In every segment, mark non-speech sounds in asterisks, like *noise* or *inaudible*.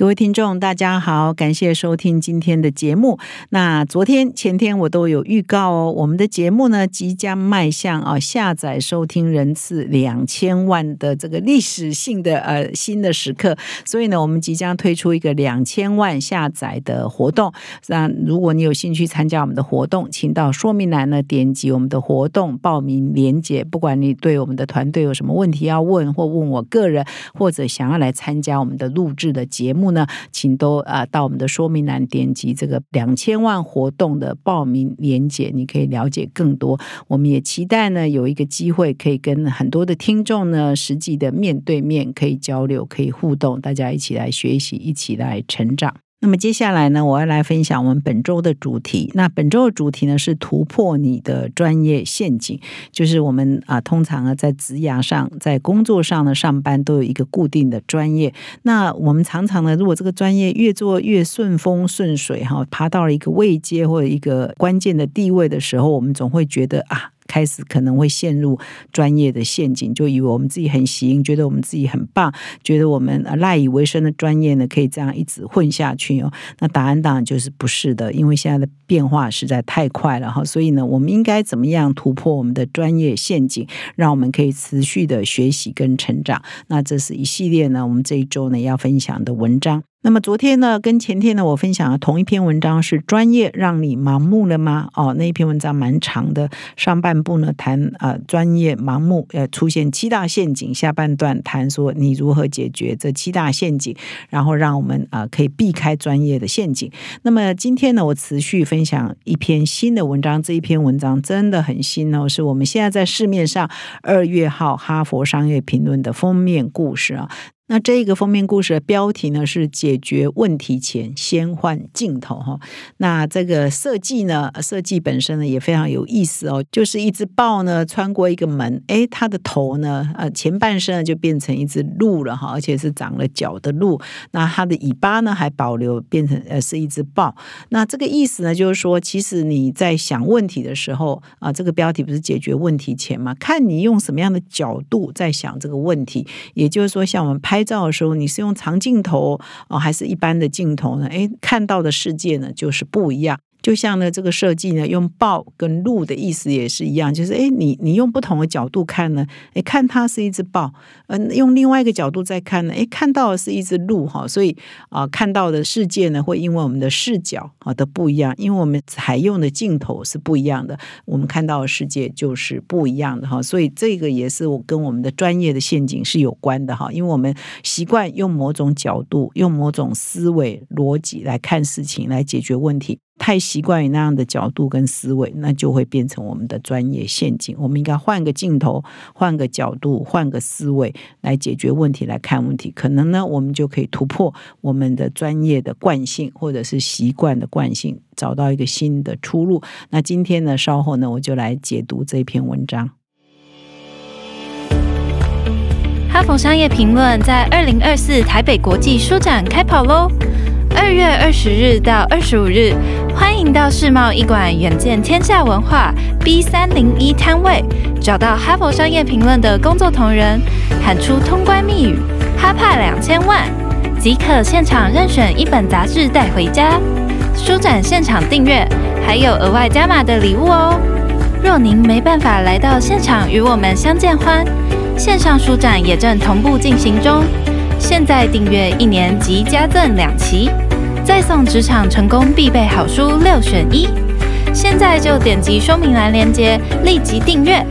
各位听众，大家好，感谢收听今天的节目。那昨天、前天我都有预告哦，我们的节目呢即将迈向啊下载收听人次两千万的这个历史性的呃新的时刻。所以呢，我们即将推出一个两千万下载的活动。那如果你有兴趣参加我们的活动，请到说明栏呢点击我们的活动报名链接。不管你对我们的团队有什么问题要问，或问我个人，或者想要来参加我们的录制的节目。呢，请都啊到我们的说明栏点击这个两千万活动的报名链接，你可以了解更多。我们也期待呢有一个机会可以跟很多的听众呢实际的面对面可以交流，可以互动，大家一起来学习，一起来成长。那么接下来呢，我要来分享我们本周的主题。那本周的主题呢是突破你的专业陷阱，就是我们啊，通常啊在职涯上、在工作上呢上班都有一个固定的专业。那我们常常呢，如果这个专业越做越顺风顺水哈，爬到了一个位阶或者一个关键的地位的时候，我们总会觉得啊。开始可能会陷入专业的陷阱，就以为我们自己很行，觉得我们自己很棒，觉得我们赖以为生的专业呢可以这样一直混下去哦。那答案当然就是不是的，因为现在的变化实在太快了哈。所以呢，我们应该怎么样突破我们的专业陷阱，让我们可以持续的学习跟成长？那这是一系列呢，我们这一周呢要分享的文章。那么昨天呢，跟前天呢，我分享了同一篇文章是专业让你盲目了吗？哦，那一篇文章蛮长的，上半部呢谈啊专业盲目呃出现七大陷阱，下半段谈说你如何解决这七大陷阱，然后让我们啊可以避开专业的陷阱。那么今天呢，我持续分享一篇新的文章，这一篇文章真的很新哦，是我们现在在市面上二月号《哈佛商业评论》的封面故事啊。那这个封面故事的标题呢是“解决问题前先换镜头”哈。那这个设计呢，设计本身呢也非常有意思哦。就是一只豹呢穿过一个门，哎，它的头呢，呃，前半身呢就变成一只鹿了哈，而且是长了角的鹿。那它的尾巴呢还保留，变成呃是一只豹。那这个意思呢，就是说，其实你在想问题的时候啊，这个标题不是解决问题前嘛？看你用什么样的角度在想这个问题。也就是说，像我们拍。拍照的时候，你是用长镜头哦，还是一般的镜头呢？哎，看到的世界呢，就是不一样。就像呢，这个设计呢，用豹跟鹿的意思也是一样，就是哎，你你用不同的角度看呢，哎，看它是一只豹，嗯，用另外一个角度再看呢，哎，看到的是一只鹿哈，所以啊，看到的世界呢，会因为我们的视角啊的不一样，因为我们采用的镜头是不一样的，我们看到的世界就是不一样的哈，所以这个也是我跟我们的专业的陷阱是有关的哈，因为我们习惯用某种角度、用某种思维逻辑来看事情，来解决问题。太习惯于那样的角度跟思维，那就会变成我们的专业陷阱。我们应该换个镜头，换个角度，换个思维来解决问题，来看问题。可能呢，我们就可以突破我们的专业的惯性，或者是习惯的惯性，找到一个新的出路。那今天呢，稍后呢，我就来解读这篇文章。哈佛商业评论在二零二四台北国际书展开跑喽！二月二十日到二十五日，欢迎到世贸一馆远见天下文化 B 三零一摊位，找到哈佛商业评论的工作同仁，喊出通关密语“哈帕两千万”，即可现场任选一本杂志带回家。书展现场订阅还有额外加码的礼物哦。若您没办法来到现场与我们相见欢，线上书展也正同步进行中。现在订阅一年即加赠两期，再送职场成功必备好书六选一。现在就点击说明栏链接，立即订阅。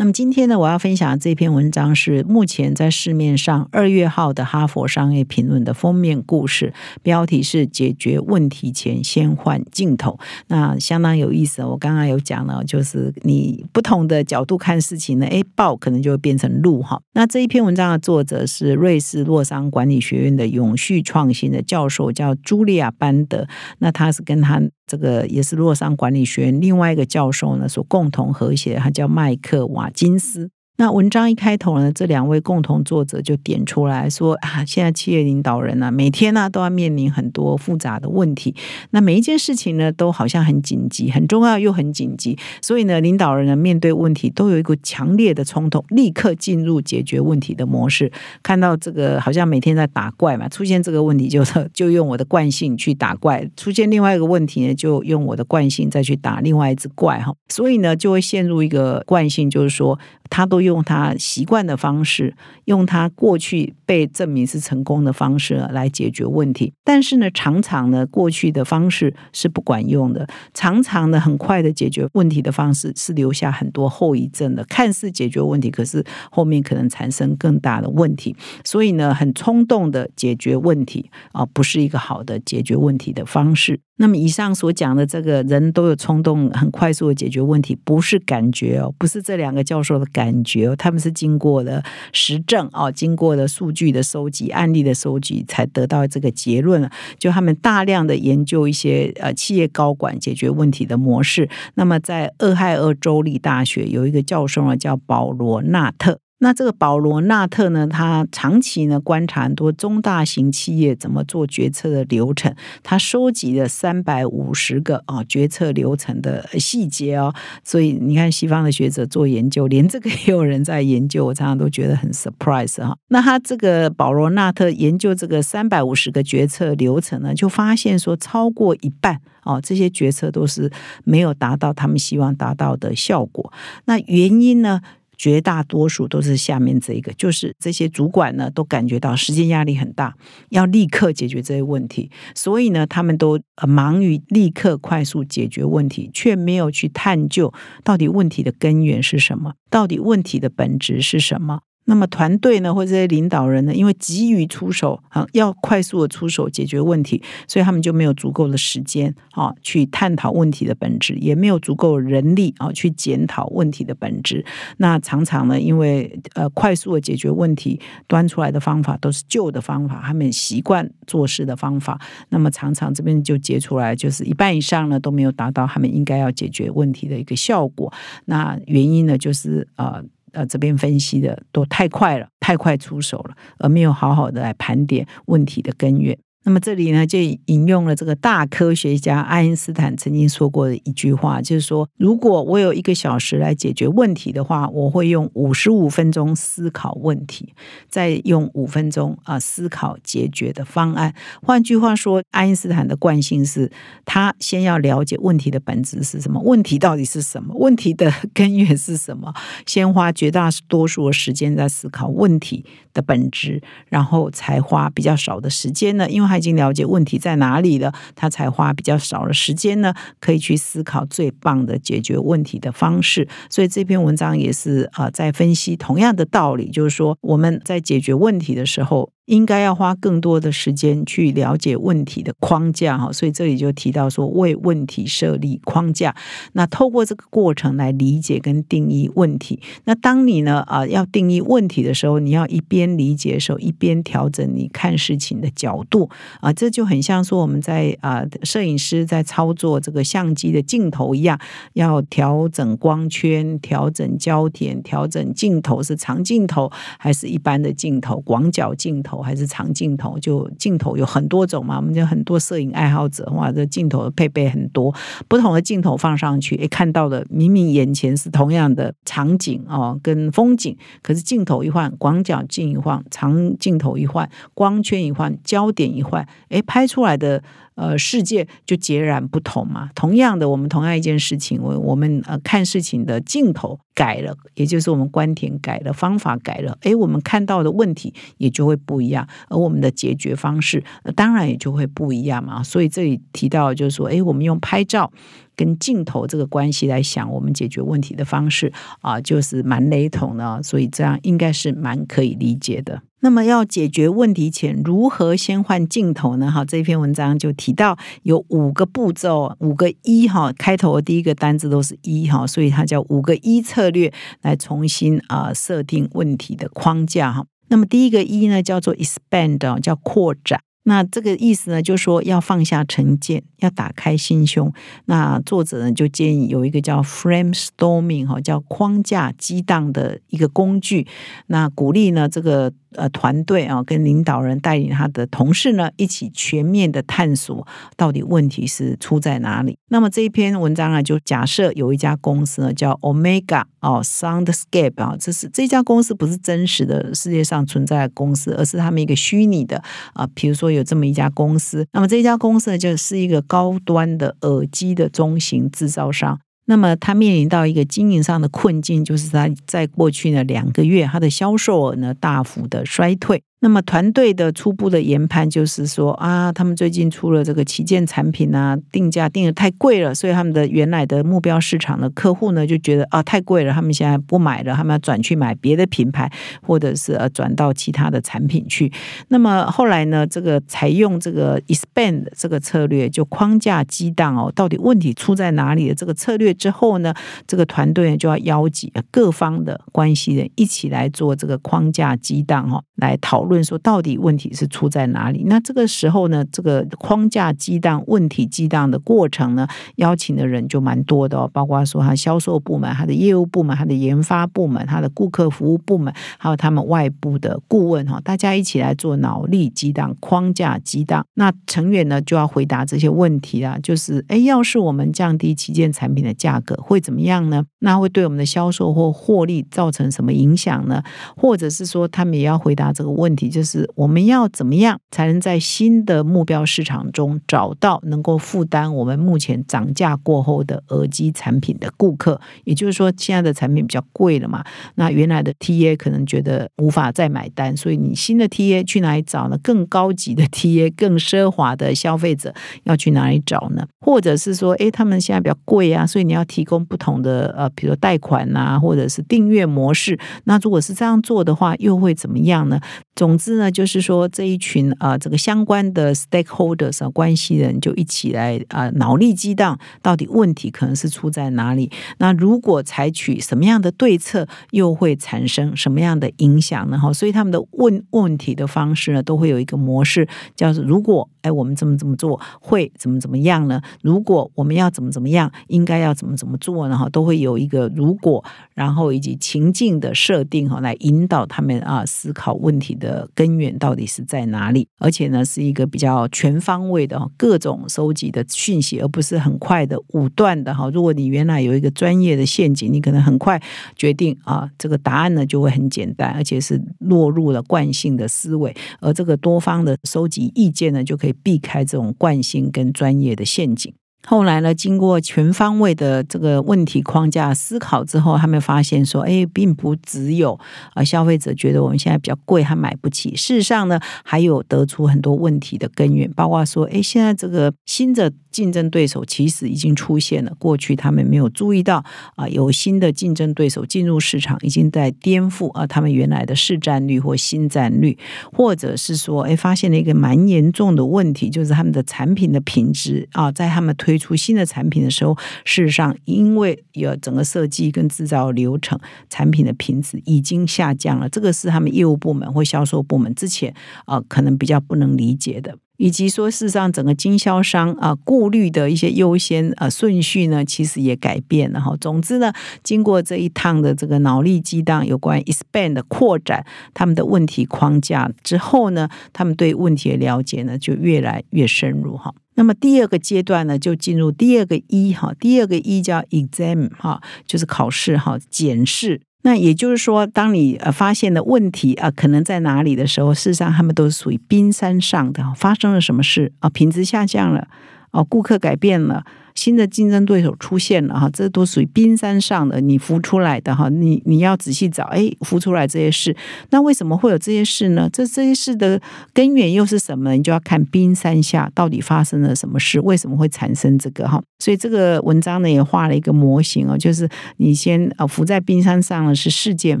今天呢，我要分享的这篇文章是目前在市面上二月号的《哈佛商业评论》的封面故事，标题是“解决问题前先换镜头”。那相当有意思。我刚刚有讲了，就是你不同的角度看事情呢，哎，报可能就会变成路哈。那这一篇文章的作者是瑞士洛桑管理学院的永续创新的教授，叫茱莉亚·班德。那他是跟他这个也是洛桑管理学院另外一个教授呢所共同合写，他叫麦克瓦金心思那文章一开头呢，这两位共同作者就点出来说啊，现在企业领导人呢，每天呢都要面临很多复杂的问题，那每一件事情呢都好像很紧急、很重要又很紧急，所以呢，领导人呢面对问题都有一个强烈的冲动，立刻进入解决问题的模式。看到这个好像每天在打怪嘛，出现这个问题就就用我的惯性去打怪，出现另外一个问题呢，就用我的惯性再去打另外一只怪哈，所以呢就会陷入一个惯性，就是说。他都用他习惯的方式，用他过去被证明是成功的方式来解决问题。但是呢，常常呢，过去的方式是不管用的。常常呢，很快的解决问题的方式是留下很多后遗症的。看似解决问题，可是后面可能产生更大的问题。所以呢，很冲动的解决问题啊，不是一个好的解决问题的方式。那么以上所讲的这个人都有冲动，很快速的解决问题，不是感觉哦，不是这两个教授的感觉哦，他们是经过了实证哦，经过了数据的收集、案例的收集，才得到这个结论了。就他们大量的研究一些呃企业高管解决问题的模式。那么在俄亥俄州立大学有一个教授呢，叫保罗纳特。那这个保罗纳特呢，他长期呢观察很多中大型企业怎么做决策的流程，他收集了三百五十个啊决策流程的细节哦。所以你看，西方的学者做研究，连这个也有人在研究，我常常都觉得很 surprise 哈。那他这个保罗纳特研究这个三百五十个决策流程呢，就发现说超过一半哦，这些决策都是没有达到他们希望达到的效果。那原因呢？绝大多数都是下面这一个，就是这些主管呢都感觉到时间压力很大，要立刻解决这些问题，所以呢，他们都忙于立刻快速解决问题，却没有去探究到底问题的根源是什么，到底问题的本质是什么。那么团队呢，或者这些领导人呢，因为急于出手啊，要快速的出手解决问题，所以他们就没有足够的时间啊，去探讨问题的本质，也没有足够人力啊，去检讨问题的本质。那常常呢，因为呃，快速的解决问题，端出来的方法都是旧的方法，他们习惯做事的方法，那么常常这边就结出来，就是一半以上呢都没有达到他们应该要解决问题的一个效果。那原因呢，就是呃。呃，这边分析的都太快了，太快出手了，而没有好好的来盘点问题的根源。那么这里呢，就引用了这个大科学家爱因斯坦曾经说过的一句话，就是说，如果我有一个小时来解决问题的话，我会用五十五分钟思考问题，再用五分钟啊思考解决的方案。换句话说，爱因斯坦的惯性是，他先要了解问题的本质是什么，问题到底是什么，问题的根源是什么，先花绝大多数的时间在思考问题的本质，然后才花比较少的时间呢，因为。他已经了解问题在哪里了，他才花比较少的时间呢，可以去思考最棒的解决问题的方式。所以这篇文章也是啊，在分析同样的道理，就是说我们在解决问题的时候。应该要花更多的时间去了解问题的框架哈，所以这里就提到说为问题设立框架。那透过这个过程来理解跟定义问题。那当你呢啊要定义问题的时候，你要一边理解的时候，一边调整你看事情的角度啊，这就很像说我们在啊摄影师在操作这个相机的镜头一样，要调整光圈、调整焦点、调整镜头是长镜头还是一般的镜头、广角镜头。还是长镜头，就镜头有很多种嘛。我们就很多摄影爱好者，哇，这镜头配备很多，不同的镜头放上去，诶，看到的明明眼前是同样的场景哦，跟风景，可是镜头一换，广角镜一换，长镜头一换，光圈一换，焦点一换，诶，拍出来的。呃，世界就截然不同嘛。同样的，我们同样一件事情，我我们呃看事情的镜头改了，也就是我们观点改了，方法改了，诶，我们看到的问题也就会不一样，而我们的解决方式当然也就会不一样嘛。所以这里提到就是说，诶，我们用拍照跟镜头这个关系来想，我们解决问题的方式啊，就是蛮雷同的，所以这样应该是蛮可以理解的。那么要解决问题前，如何先换镜头呢？哈，这篇文章就提到有五个步骤，五个一哈，开头的第一个单字都是一哈，所以它叫五个一策略来重新啊设定问题的框架哈。那么第一个一呢，叫做 expand，叫扩展。那这个意思呢，就是说要放下成见，要打开心胸。那作者呢，就建议有一个叫 frame storming 哈，叫框架激荡的一个工具。那鼓励呢，这个。呃，团队啊，跟领导人带领他的同事呢，一起全面的探索到底问题是出在哪里。那么这一篇文章啊，就假设有一家公司呢，叫 Omega 哦，Soundscape 啊，这是这家公司不是真实的世界上存在的公司，而是他们一个虚拟的啊。比如说有这么一家公司，那么这家公司呢，就是一个高端的耳机的中型制造商。那么他面临到一个经营上的困境，就是他在过去呢两个月，他的销售额呢大幅的衰退。那么团队的初步的研判就是说啊，他们最近出了这个旗舰产品啊，定价定的太贵了，所以他们的原来的目标市场的客户呢就觉得啊太贵了，他们现在不买了，他们要转去买别的品牌，或者是呃转到其他的产品去。那么后来呢，这个采用这个 expand 这个策略，就框架激荡哦，到底问题出在哪里的这个策略之后呢，这个团队就要邀集各方的关系人一起来做这个框架激荡哈，来讨论。问说到底问题是出在哪里？那这个时候呢，这个框架激荡、问题激荡的过程呢，邀请的人就蛮多的哦，包括说他销售部门、他的业务部门、他的研发部门、他的顾客服务部门，还有他们外部的顾问哈，大家一起来做脑力激荡、框架激荡。那成员呢就要回答这些问题啊，就是哎，要是我们降低旗舰产品的价格会怎么样呢？那会对我们的销售或获利造成什么影响呢？或者是说他们也要回答这个问题？就是我们要怎么样才能在新的目标市场中找到能够负担我们目前涨价过后的耳机产品的顾客？也就是说，现在的产品比较贵了嘛，那原来的 TA 可能觉得无法再买单，所以你新的 TA 去哪里找呢？更高级的 TA、更奢华的消费者要去哪里找呢？或者是说，诶，他们现在比较贵啊，所以你要提供不同的呃，比如贷款呐，或者是订阅模式。那如果是这样做的话，又会怎么样呢？总之呢，就是说这一群啊，这个相关的 stakeholders，关系人就一起来啊，脑力激荡，到底问题可能是出在哪里？那如果采取什么样的对策，又会产生什么样的影响呢？哈，所以他们的问问题的方式呢，都会有一个模式，叫做如果哎，我们这么这么做会怎么怎么样呢？如果我们要怎么怎么样，应该要怎么怎么做呢？哈，都会有一个如果，然后以及情境的设定哈，来引导他们啊思考问题的的根源到底是在哪里，而且呢是一个比较全方位的各种收集的讯息，而不是很快的武断的哈。如果你原来有一个专业的陷阱，你可能很快决定啊，这个答案呢就会很简单，而且是落入了惯性的思维，而这个多方的收集意见呢，就可以避开这种惯性跟专业的陷阱。后来呢，经过全方位的这个问题框架思考之后，他们发现说，哎，并不只有啊消费者觉得我们现在比较贵，他买不起。事实上呢，还有得出很多问题的根源，包括说，哎，现在这个新的竞争对手其实已经出现了，过去他们没有注意到啊，有新的竞争对手进入市场，已经在颠覆啊他们原来的市占率或新占率，或者是说，哎，发现了一个蛮严重的问题，就是他们的产品的品质啊，在他们推推出新的产品的时候，事实上，因为有整个设计跟制造流程，产品的品质已经下降了。这个是他们业务部门或销售部门之前啊，可能比较不能理解的，以及说，事实上，整个经销商啊，顾虑的一些优先啊顺序呢，其实也改变了哈。总之呢，经过这一趟的这个脑力激荡，有关 expand 的扩展他们的问题框架之后呢，他们对问题的了解呢，就越来越深入哈。那么第二个阶段呢，就进入第二个一哈，第二个一叫 exam 哈，就是考试哈，检视。那也就是说，当你呃发现的问题啊，可能在哪里的时候，事实上他们都是属于冰山上的，发生了什么事啊？品质下降了，哦，顾客改变了。新的竞争对手出现了哈，这都属于冰山上的你浮出来的哈，你你要仔细找，哎，浮出来这些事，那为什么会有这些事呢？这这些事的根源又是什么？你就要看冰山下到底发生了什么事，为什么会产生这个哈？所以这个文章呢也画了一个模型哦，就是你先呃浮在冰山上了是事件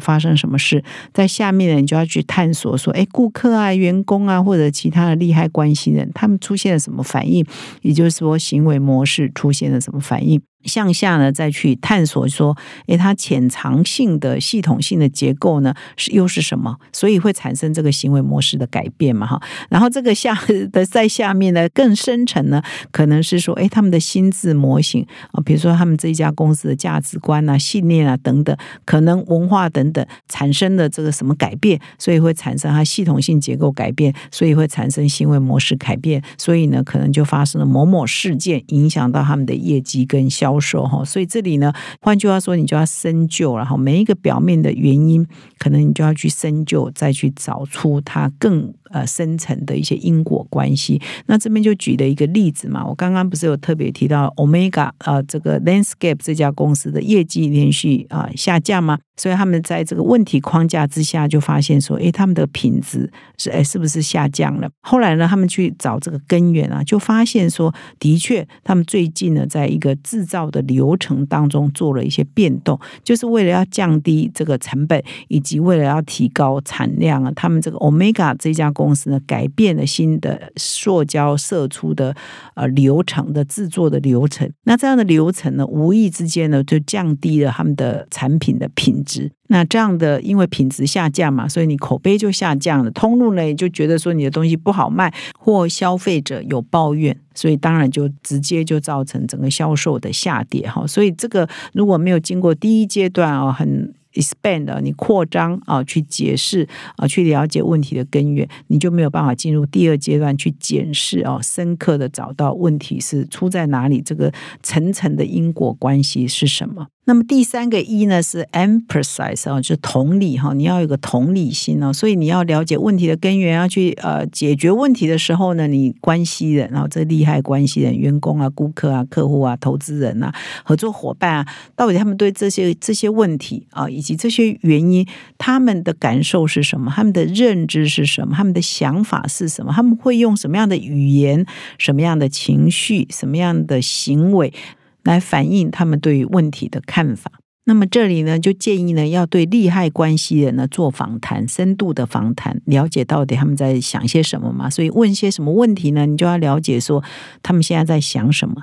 发生什么事，在下面呢你就要去探索说，哎，顾客啊、员工啊或者其他的利害关系人，他们出现了什么反应，也就是说行为模式出现了什么反应。向下呢，再去探索说，诶，它潜藏性的系统性的结构呢，是又是什么？所以会产生这个行为模式的改变嘛？哈，然后这个下 *laughs* 的在下面呢，更深层呢，可能是说，诶，他们的心智模型啊，比如说他们这一家公司的价值观啊、信念啊等等，可能文化等等产生的这个什么改变，所以会产生它系统性结构改变，所以会产生行为模式改变，所以呢，可能就发生了某某事件，影响到他们的业绩跟效。销售哈，所以这里呢，换句话说，你就要深究然后。每一个表面的原因，可能你就要去深究，再去找出它更。呃，深层的一些因果关系。那这边就举了一个例子嘛，我刚刚不是有特别提到 Omega 呃，这个 Landscape 这家公司的业绩连续啊下降吗？所以他们在这个问题框架之下，就发现说，诶，他们的品质是诶是不是下降了？后来呢，他们去找这个根源啊，就发现说，的确，他们最近呢，在一个制造的流程当中做了一些变动，就是为了要降低这个成本，以及为了要提高产量啊。他们这个 Omega 这家公公司呢改变了新的塑胶射出的呃流程的制作的流程，那这样的流程呢，无意之间呢就降低了他们的产品的品质。那这样的因为品质下降嘛，所以你口碑就下降了，通路呢就觉得说你的东西不好卖，或消费者有抱怨，所以当然就直接就造成整个销售的下跌哈。所以这个如果没有经过第一阶段啊，很。Expand 你扩张啊，去解释啊，去了解问题的根源，你就没有办法进入第二阶段去检视啊，深刻的找到问题是出在哪里，这个层层的因果关系是什么。那么第三个一呢是 emphasize 啊，就同理哈，你要有个同理心哦，所以你要了解问题的根源，要去呃解决问题的时候呢，你关系人，然后这利害关系人，员工啊、顾客啊、客户啊、投资人啊、合作伙伴啊，到底他们对这些这些问题啊，以及这些原因，他们的感受是什么？他们的认知是什么？他们的想法是什么？他们会用什么样的语言、什么样的情绪、什么样的行为？来反映他们对于问题的看法。那么这里呢，就建议呢，要对利害关系人呢做访谈，深度的访谈，了解到底他们在想些什么嘛。所以问些什么问题呢？你就要了解说他们现在在想什么。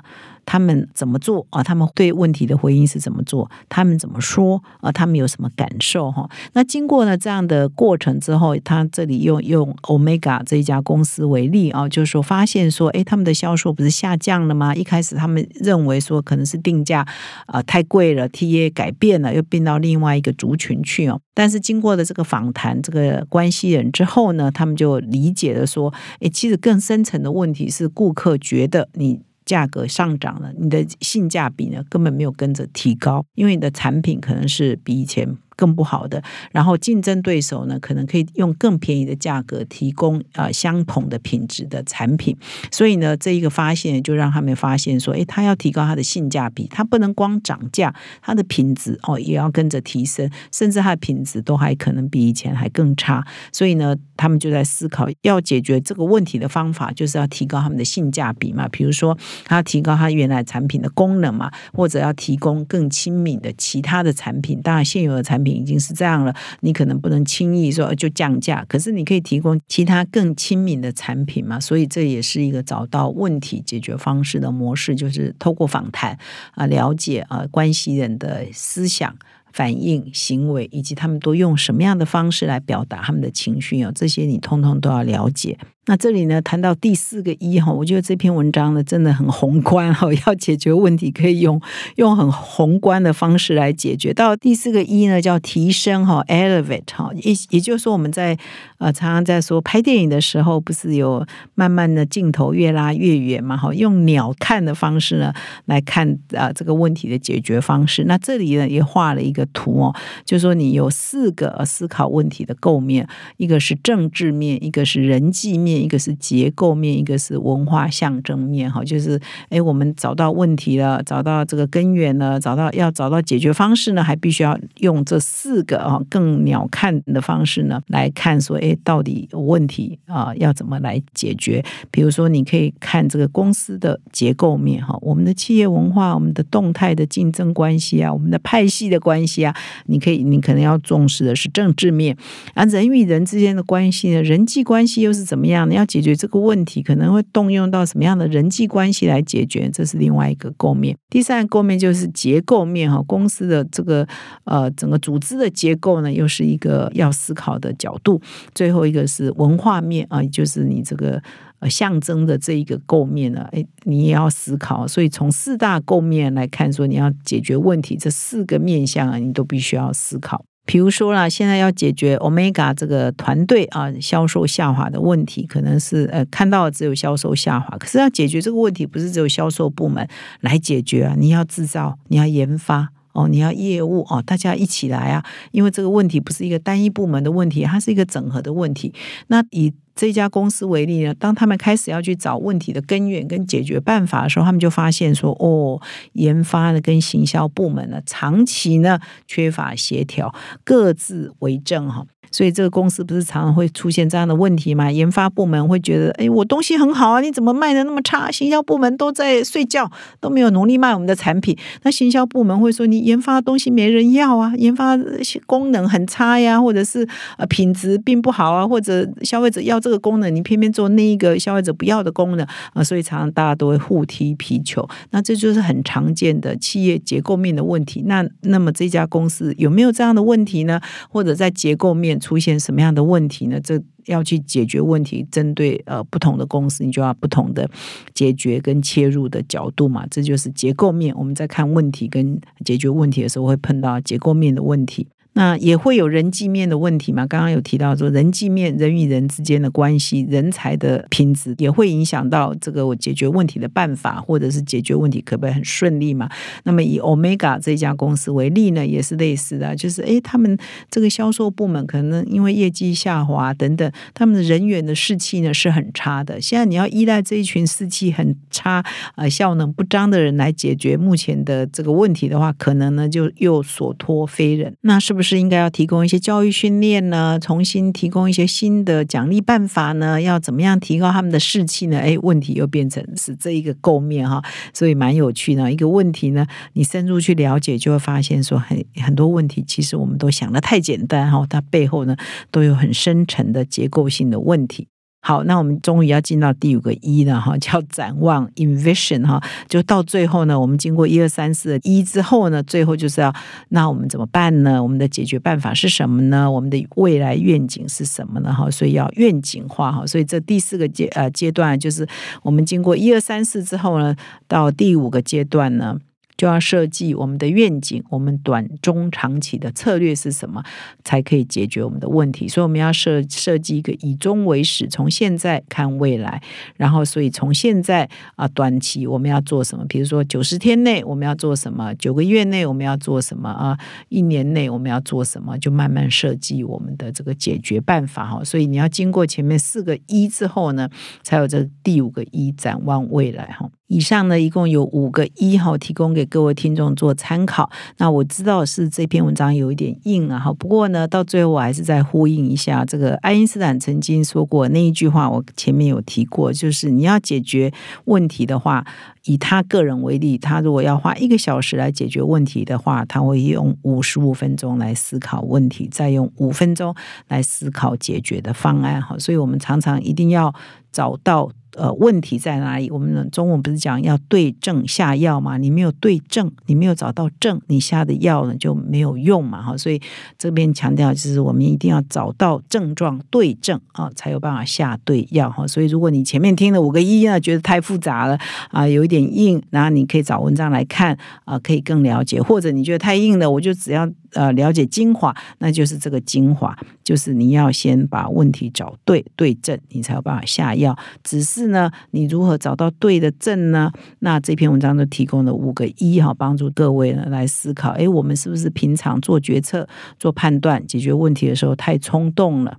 他们怎么做啊？他们对问题的回应是怎么做？他们怎么说啊？他们有什么感受哈？那经过呢这样的过程之后，他这里用用 Omega 这一家公司为例啊，就是说发现说，哎，他们的销售不是下降了吗？一开始他们认为说可能是定价啊太贵了，TA 改变了，又变到另外一个族群去哦。但是经过了这个访谈，这个关系人之后呢，他们就理解了说，哎，其实更深层的问题是顾客觉得你。价格上涨了，你的性价比呢根本没有跟着提高，因为你的产品可能是比以前。更不好的，然后竞争对手呢，可能可以用更便宜的价格提供啊相同的品质的产品，所以呢，这一个发现就让他们发现说，诶，他要提高它的性价比，它不能光涨价，它的品质哦也要跟着提升，甚至它的品质都还可能比以前还更差。所以呢，他们就在思考要解决这个问题的方法，就是要提高他们的性价比嘛，比如说他提高他原来产品的功能嘛，或者要提供更亲民的其他的产品，当然现有的产品。已经是这样了，你可能不能轻易说就降价，可是你可以提供其他更亲民的产品嘛？所以这也是一个找到问题解决方式的模式，就是透过访谈啊，了解啊关系人的思想。反应、行为，以及他们都用什么样的方式来表达他们的情绪哦，这些你通通都要了解。那这里呢，谈到第四个一哈，我觉得这篇文章呢真的很宏观哈，*laughs* 要解决问题可以用用很宏观的方式来解决。到第四个一呢，叫提升哈，elevate 哈，也也就是说我们在呃常常在说拍电影的时候，不是有慢慢的镜头越拉越远嘛？哈，用鸟看的方式呢来看啊这个问题的解决方式。那这里呢也画了一个。图哦，就是说你有四个思考问题的构面，一个是政治面，一个是人际面，一个是结构面，一个是文化象征面。哈，就是哎，我们找到问题了，找到这个根源了，找到要找到解决方式呢，还必须要用这四个啊更鸟瞰的方式呢来看，说哎，到底有问题啊要怎么来解决？比如说，你可以看这个公司的结构面，哈，我们的企业文化，我们的动态的竞争关系啊，我们的派系的关系啊，你可以，你可能要重视的是政治面啊，人与人之间的关系呢，人际关系又是怎么样？你要解决这个问题，可能会动用到什么样的人际关系来解决？这是另外一个构面。第三个构面就是结构面，哈，公司的这个呃整个组织的结构呢，又是一个要思考的角度。最后一个是文化面啊，就是你这个。呃，象征的这一个构面呢，哎，你也要思考。所以从四大构面来看，说你要解决问题，这四个面向啊，你都必须要思考。比如说啦，现在要解决 Omega 这个团队啊销售下滑的问题，可能是呃看到只有销售下滑，可是要解决这个问题，不是只有销售部门来解决啊，你要制造，你要研发哦，你要业务哦，大家一起来啊，因为这个问题不是一个单一部门的问题，它是一个整合的问题。那以这家公司为例呢，当他们开始要去找问题的根源跟解决办法的时候，他们就发现说，哦，研发的跟行销部门呢，长期呢缺乏协调，各自为政哈。所以这个公司不是常常会出现这样的问题吗？研发部门会觉得，哎，我东西很好啊，你怎么卖的那么差？行销部门都在睡觉，都没有努力卖我们的产品。那行销部门会说，你研发的东西没人要啊，研发功能很差呀，或者是呃品质并不好啊，或者消费者要这个功能，你偏偏做那一个消费者不要的功能啊，所以常常大家都会互踢皮球。那这就是很常见的企业结构面的问题。那那么这家公司有没有这样的问题呢？或者在结构面？出现什么样的问题呢？这要去解决问题，针对呃不同的公司，你就要不同的解决跟切入的角度嘛。这就是结构面。我们在看问题跟解决问题的时候，会碰到结构面的问题。那也会有人际面的问题嘛？刚刚有提到说，人际面人与人之间的关系、人才的品质，也会影响到这个我解决问题的办法，或者是解决问题可不可以很顺利嘛？那么以 Omega 这家公司为例呢，也是类似的，就是诶，他们这个销售部门可能因为业绩下滑等等，他们的人员的士气呢是很差的。现在你要依赖这一群士气很差、呃效能不彰的人来解决目前的这个问题的话，可能呢就又所托非人。那是不是是应该要提供一些教育训练呢？重新提供一些新的奖励办法呢？要怎么样提高他们的士气呢？哎，问题又变成是这一个构面哈，所以蛮有趣的。一个问题呢，你深入去了解，就会发现说很很多问题，其实我们都想的太简单哈，它背后呢都有很深层的结构性的问题。好，那我们终于要进到第五个一了哈，*laughs* 叫展望 （envision） 哈，就到最后呢，我们经过一二三四一之后呢，最后就是要那我们怎么办呢？我们的解决办法是什么呢？我们的未来愿景是什么呢？哈，所以要愿景化哈，所以这第四个阶呃阶段就是我们经过一二三四之后呢，到第五个阶段呢。就要设计我们的愿景，我们短中长期的策略是什么，才可以解决我们的问题。所以我们要设设计一个以终为始，从现在看未来。然后，所以从现在啊，短期我们要做什么？比如说九十天内我们要做什么？九个月内我们要做什么？啊，一年内我们要做什么？就慢慢设计我们的这个解决办法哈。所以你要经过前面四个一之后呢，才有这第五个一展望未来哈。以上呢，一共有五个一哈，提供给各位听众做参考。那我知道是这篇文章有一点硬啊，哈，不过呢，到最后我还是再呼应一下，这个爱因斯坦曾经说过那一句话，我前面有提过，就是你要解决问题的话，以他个人为例，他如果要花一个小时来解决问题的话，他会用五十五分钟来思考问题，再用五分钟来思考解决的方案，哈。所以我们常常一定要找到。呃，问题在哪里？我们中文不是讲要对症下药吗？你没有对症，你没有找到症，你下的药呢就没有用嘛？哈，所以这边强调就是我们一定要找到症状对症啊，才有办法下对药哈。所以如果你前面听了五个一呢，觉得太复杂了啊，有点硬，然后你可以找文章来看啊，可以更了解。或者你觉得太硬了，我就只要。呃，了解精华，那就是这个精华，就是你要先把问题找对对症，你才有办法下药。只是呢，你如何找到对的症呢？那这篇文章就提供了五个一哈，帮助各位呢来思考。哎，我们是不是平常做决策、做判断、解决问题的时候太冲动了？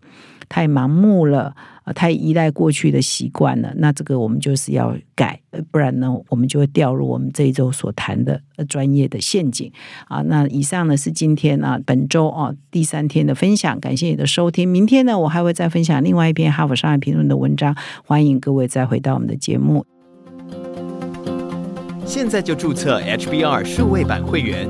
太盲目了。啊，太依赖过去的习惯了，那这个我们就是要改，不然呢，我们就会掉入我们这一周所谈的专业的陷阱啊。那以上呢是今天啊本周啊第三天的分享，感谢你的收听。明天呢，我还会再分享另外一篇《哈佛商业评论》的文章，欢迎各位再回到我们的节目。现在就注册 HBR 数位版会员，